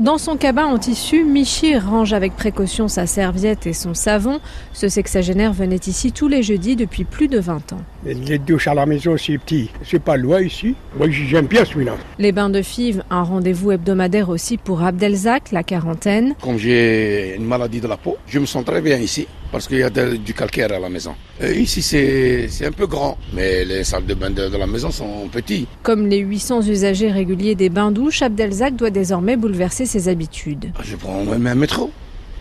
Dans son cabin en tissu, Michir range avec précaution sa serviette et son savon. Ce sexagénaire venait ici tous les jeudis depuis plus de 20 ans. Les douches à la maison, c'est petit. C'est pas loin ici. Moi, j'aime bien celui-là. Les bains de fives, un rendez-vous hebdomadaire aussi pour Abdelzak, la quarantaine. Comme j'ai une maladie de la peau, je me sens très bien ici parce qu'il y a du calcaire à la maison. Et ici, c'est un peu grand, mais les salles de bain de, de la maison sont petites. Comme les 800 usagers réguliers des bains-douches, Abdelzak doit désormais bouleverser ses habitudes. Je prends même un métro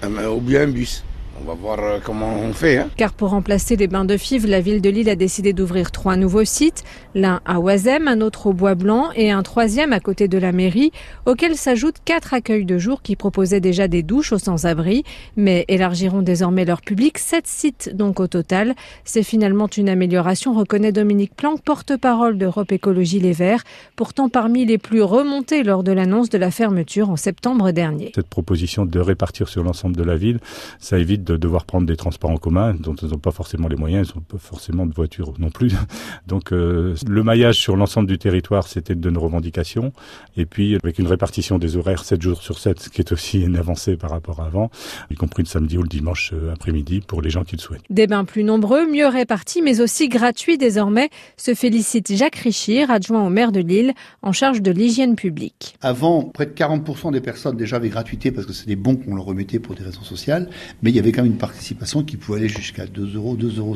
ou bien un bus. On va voir euh, comment on fait. Hein. Car pour remplacer les bains de fives, la ville de Lille a décidé d'ouvrir trois nouveaux sites, l'un à Oisem, un autre au Bois Blanc et un troisième à côté de la mairie, auxquels s'ajoutent quatre accueils de jour qui proposaient déjà des douches aux sans-abri, mais élargiront désormais leur public, sept sites donc au total. C'est finalement une amélioration, reconnaît Dominique Planck, porte-parole d'Europe Écologie Les Verts, pourtant parmi les plus remontés lors de l'annonce de la fermeture en septembre dernier. Cette proposition de répartir sur l'ensemble de la ville, ça évite de devoir prendre des transports en commun dont ils n'ont pas forcément les moyens, ils n'ont pas forcément de voiture non plus. Donc euh, le maillage sur l'ensemble du territoire, c'était de nos revendications. Et puis avec une répartition des horaires 7 jours sur 7, ce qui est aussi une avancée par rapport à avant, y compris le samedi ou le dimanche euh, après-midi pour les gens qui le souhaitent. Des bains plus nombreux, mieux répartis, mais aussi gratuits désormais, se félicite Jacques Richir, adjoint au maire de Lille, en charge de l'hygiène publique. Avant, près de 40% des personnes déjà avaient gratuité parce que c'est des bons qu'on leur remettait pour des raisons sociales, mais il y avait une participation qui pouvait aller jusqu'à 2 euros, 2,50 euros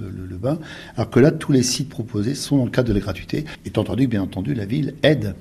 le, le bain. Alors que là, tous les sites proposés sont dans le cadre de la gratuité. Étant entendu que, bien entendu, la ville aide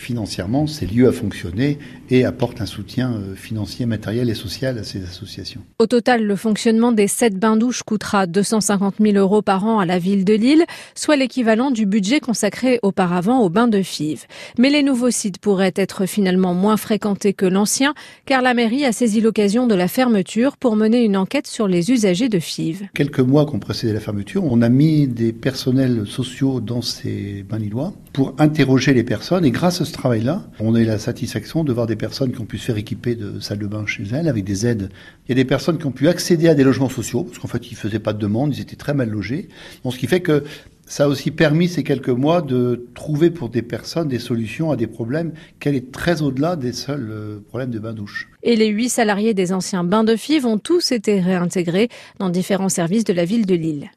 financièrement ces lieux à fonctionner et apporte un soutien euh, financier, matériel et social à ces associations. Au total, le fonctionnement des sept bains-douches coûtera 250 000 euros par an à la ville de Lille, soit l'équivalent du budget consacré auparavant aux bains de Fives. Mais les nouveaux sites pourraient être finalement moins fréquentés que l'ancien, car la mairie a saisi l'occasion de la fermeture pour mener une enquête sur les usagers de Fives. Quelques mois qu'on précédé la fermeture, on a mis des personnels sociaux dans ces bains lillois pour interroger les personnes et grâce à ce travail-là, on a eu la satisfaction de voir des personnes qui ont pu se faire équiper de salles de bain chez elles avec des aides. Il y a des personnes qui ont pu accéder à des logements sociaux parce qu'en fait ils faisaient pas de demande, ils étaient très mal logés. Donc ce qui fait que ça a aussi permis ces quelques mois de trouver pour des personnes des solutions à des problèmes qui allaient très au-delà des seuls euh, problèmes de bain-douche. Et les huit salariés des anciens bains de Fives ont tous été réintégrés dans différents services de la ville de Lille.